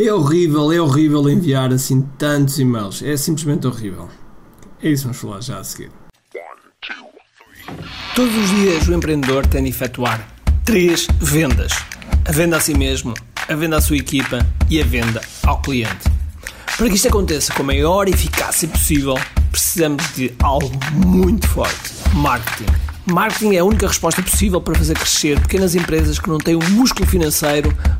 É horrível, é horrível enviar assim tantos e-mails. É simplesmente horrível. É isso que vamos falar já a seguir. Todos os dias o empreendedor tem de efetuar três vendas: a venda a si mesmo, a venda à sua equipa e a venda ao cliente. Para que isto aconteça com a maior eficácia possível, precisamos de algo muito forte: marketing. Marketing é a única resposta possível para fazer crescer pequenas empresas que não têm o um músculo financeiro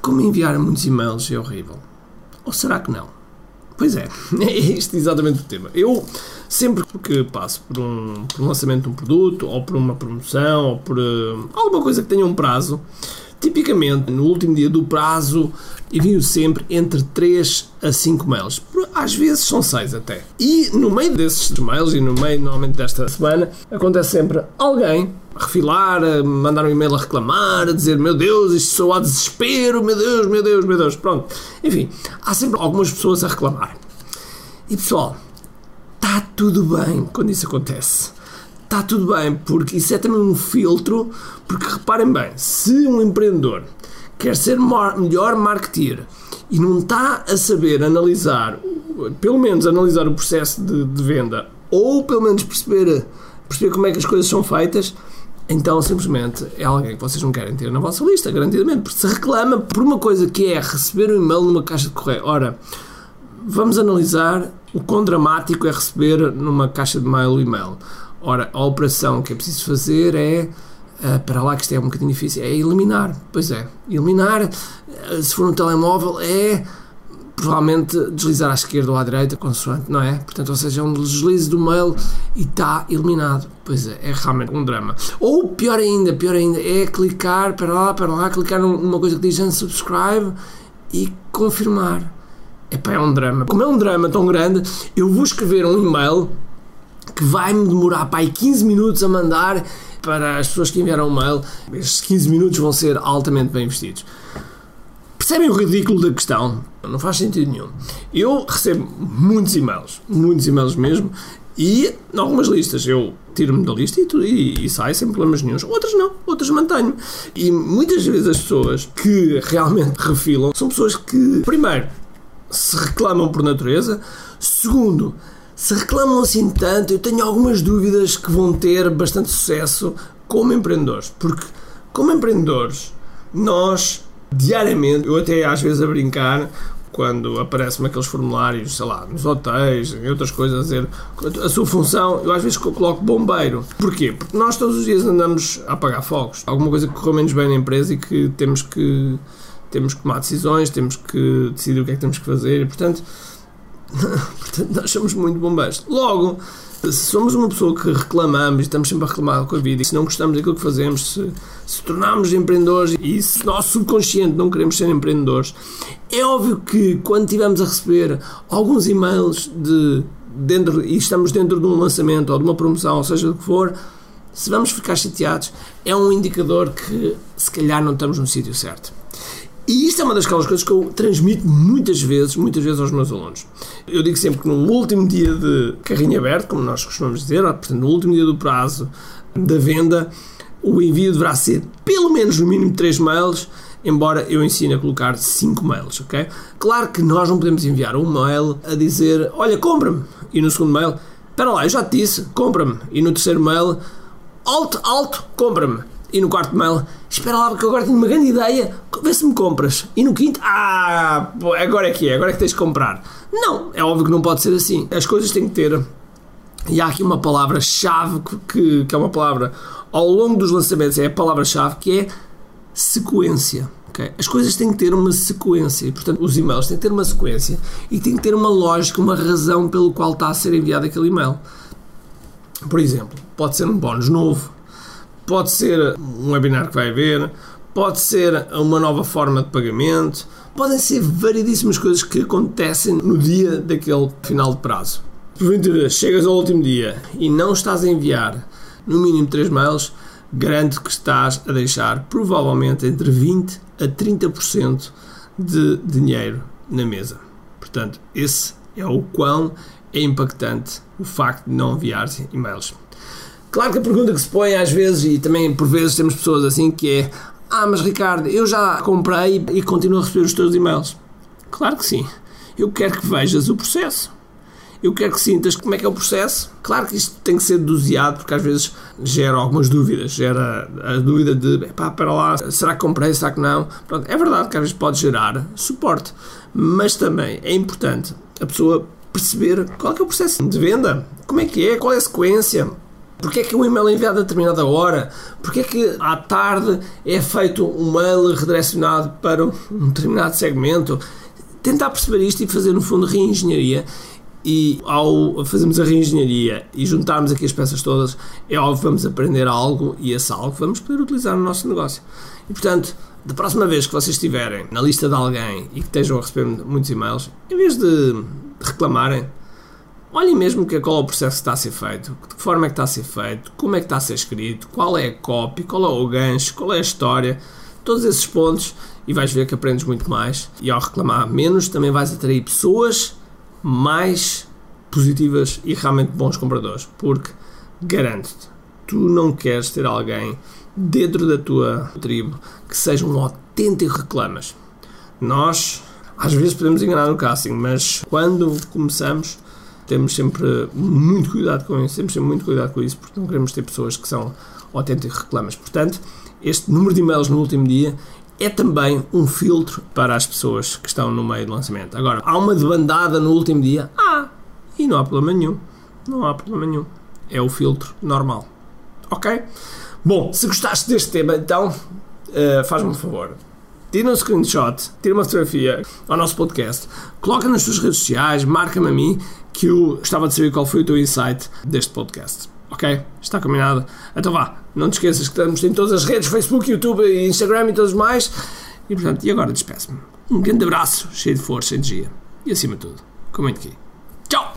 como enviar muitos e-mails é horrível. Ou será que não? Pois é, é este exatamente o tema. Eu sempre que passo por um, por um lançamento de um produto, ou por uma promoção, ou por uh, alguma coisa que tenha um prazo, tipicamente no último dia do prazo envio sempre entre 3 a 5 mails. Às vezes são 6 até. E no meio desses mails, e no meio normalmente desta semana, acontece sempre alguém a refilar, a mandar um e-mail a reclamar, a dizer meu Deus, isto sou a desespero, meu Deus, meu Deus, meu Deus. Pronto. Enfim, há sempre algumas pessoas a reclamar. E pessoal, está tudo bem quando isso acontece. Está tudo bem, porque isso é também um filtro, porque reparem bem, se um empreendedor quer ser melhor marketeer e não está a saber analisar, pelo menos analisar o processo de, de venda, ou pelo menos perceber, perceber como é que as coisas são feitas, então simplesmente é alguém que vocês não querem ter na vossa lista, garantidamente, porque se reclama por uma coisa que é receber um e-mail numa caixa de correio. Ora, vamos analisar o quão dramático é receber numa caixa de mail o e-mail. Ora, a operação que é preciso fazer é. Uh, para lá que isto é um bocadinho difícil, é eliminar. Pois é, eliminar, uh, se for um telemóvel, é provavelmente deslizar à esquerda ou à direita, consoante, não é? Portanto, ou seja, é um deslize do mail e está eliminado. Pois é, é realmente um drama. Ou pior ainda, pior ainda, é clicar para lá, para lá, clicar numa coisa que diz unsubscribe e confirmar. Epá, é um drama. Como é um drama tão grande, eu vou escrever um e-mail que vai-me demorar para aí 15 minutos a mandar para as pessoas que enviaram o mail. Estes 15 minutos vão ser altamente bem investidos. Percebem o ridículo da questão? Não faz sentido nenhum. Eu recebo muitos e-mails, muitos e-mails mesmo, e algumas listas eu tiro-me da lista e, e, e sai sem problemas nenhums. Outras não, outras mantenho. E muitas vezes as pessoas que realmente refilam são pessoas que, primeiro, se reclamam por natureza. Segundo, se reclamam assim tanto, eu tenho algumas dúvidas que vão ter bastante sucesso como empreendedores. Porque, como empreendedores, nós diariamente, eu até às vezes a brincar, quando aparecem aqueles formulários, sei lá, nos hotéis, em outras coisas, a dizer a sua função, eu às vezes coloco bombeiro. Porquê? Porque nós todos os dias andamos a apagar fogos. Alguma coisa que correu menos bem na empresa e que temos que temos que tomar decisões, temos que decidir o que é que temos que fazer e, portanto, portanto nós somos muito bombeiros. Logo, se somos uma pessoa que reclamamos e estamos sempre a reclamar com a vida e se não gostamos daquilo que fazemos, se, se tornarmos empreendedores e se nosso subconsciente não queremos ser empreendedores, é óbvio que quando estivermos a receber alguns e-mails de dentro e estamos dentro de um lançamento ou de uma promoção, ou seja o que for, se vamos ficar chateados, é um indicador que se calhar não estamos no sítio certo. E isto é uma das coisas que eu transmito muitas vezes, muitas vezes aos meus alunos. Eu digo sempre que no último dia de carrinho aberto, como nós costumamos dizer, portanto, no último dia do prazo da venda, o envio deverá ser pelo menos no mínimo 3 mails, embora eu ensine a colocar 5 mails, ok? Claro que nós não podemos enviar um mail a dizer, olha, compra-me, e no segundo mail, espera lá, eu já te disse, compra-me, e no terceiro mail, alto, alto, compra-me. E no quarto mail, espera lá, porque agora tenho uma grande ideia, vê se me compras. E no quinto, ah, agora é que é, agora é que tens de comprar. Não, é óbvio que não pode ser assim. As coisas têm que ter. E há aqui uma palavra-chave que, que é uma palavra ao longo dos lançamentos, é a palavra-chave que é sequência. Okay? As coisas têm que ter uma sequência e, portanto, os e-mails têm que ter uma sequência e têm que ter uma lógica, uma razão pelo qual está a ser enviado aquele e-mail. Por exemplo, pode ser um bónus novo, pode ser um webinar que vai haver, pode ser uma nova forma de pagamento, podem ser variedíssimas coisas que acontecem no dia daquele final de prazo. Porventura, chegas ao último dia e não estás a enviar no mínimo 3 mails, garanto que estás a deixar provavelmente entre 20 a 30% de dinheiro na mesa. Portanto, esse é o quão é impactante o facto de não enviar e-mails. Claro que a pergunta que se põe às vezes, e também por vezes temos pessoas assim, que é Ah, mas Ricardo, eu já comprei e continuo a receber os teus e-mails. Claro que sim. Eu quero que vejas o processo. Eu quero que sintas como é que é o processo. Claro que isto tem que ser doseado, porque às vezes gera algumas dúvidas. Gera a dúvida de, pá, para lá, será que comprei, será que não? Pronto, é verdade que às vezes pode gerar suporte, mas também é importante a pessoa perceber qual é, é o processo de venda, como é que é, qual é a sequência, porque é que um e-mail é enviado a determinada hora, porque é que à tarde é feito um mail redirecionado para um determinado segmento. Tentar perceber isto e fazer, no fundo, reengenharia e ao fazermos a reengenharia e juntarmos aqui as peças todas, é óbvio que vamos aprender algo e esse algo vamos poder utilizar no nosso negócio. E portanto, da próxima vez que vocês estiverem na lista de alguém e que estejam a receber muitos e-mails, em vez de reclamarem, olhem mesmo que, qual é o processo que está a ser feito, de que forma é que está a ser feito, como é que está a ser escrito, qual é a copy, qual é o gancho, qual é a história, todos esses pontos e vais ver que aprendes muito mais. E ao reclamar menos, também vais atrair pessoas mais positivas e realmente bons compradores, porque garanto-te, tu não queres ter alguém dentro da tua tribo que seja um autêntico reclamas. Nós às vezes podemos enganar no casting, mas quando começamos temos sempre muito cuidado com isso, temos sempre muito cuidado com isso, porque não queremos ter pessoas que são autênticos reclamas. Portanto, este número de e-mails no último dia é também um filtro para as pessoas que estão no meio do lançamento. Agora, há uma debandada no último dia? Ah, e não há problema nenhum. Não há problema nenhum. É o filtro normal. Ok? Bom, se gostaste deste tema, então uh, faz-me um favor. Tira um screenshot, tira uma fotografia ao nosso podcast, coloca nas tuas redes sociais, marca-me a mim que eu gostava de saber qual foi o teu insight deste podcast. Ok? Está combinado? Então vá, não te esqueças que estamos em todas as redes, Facebook, YouTube, Instagram e todos mais. E portanto, e agora despeço-me. Um grande abraço, cheio de força energia. E acima de tudo, comente aqui. Tchau!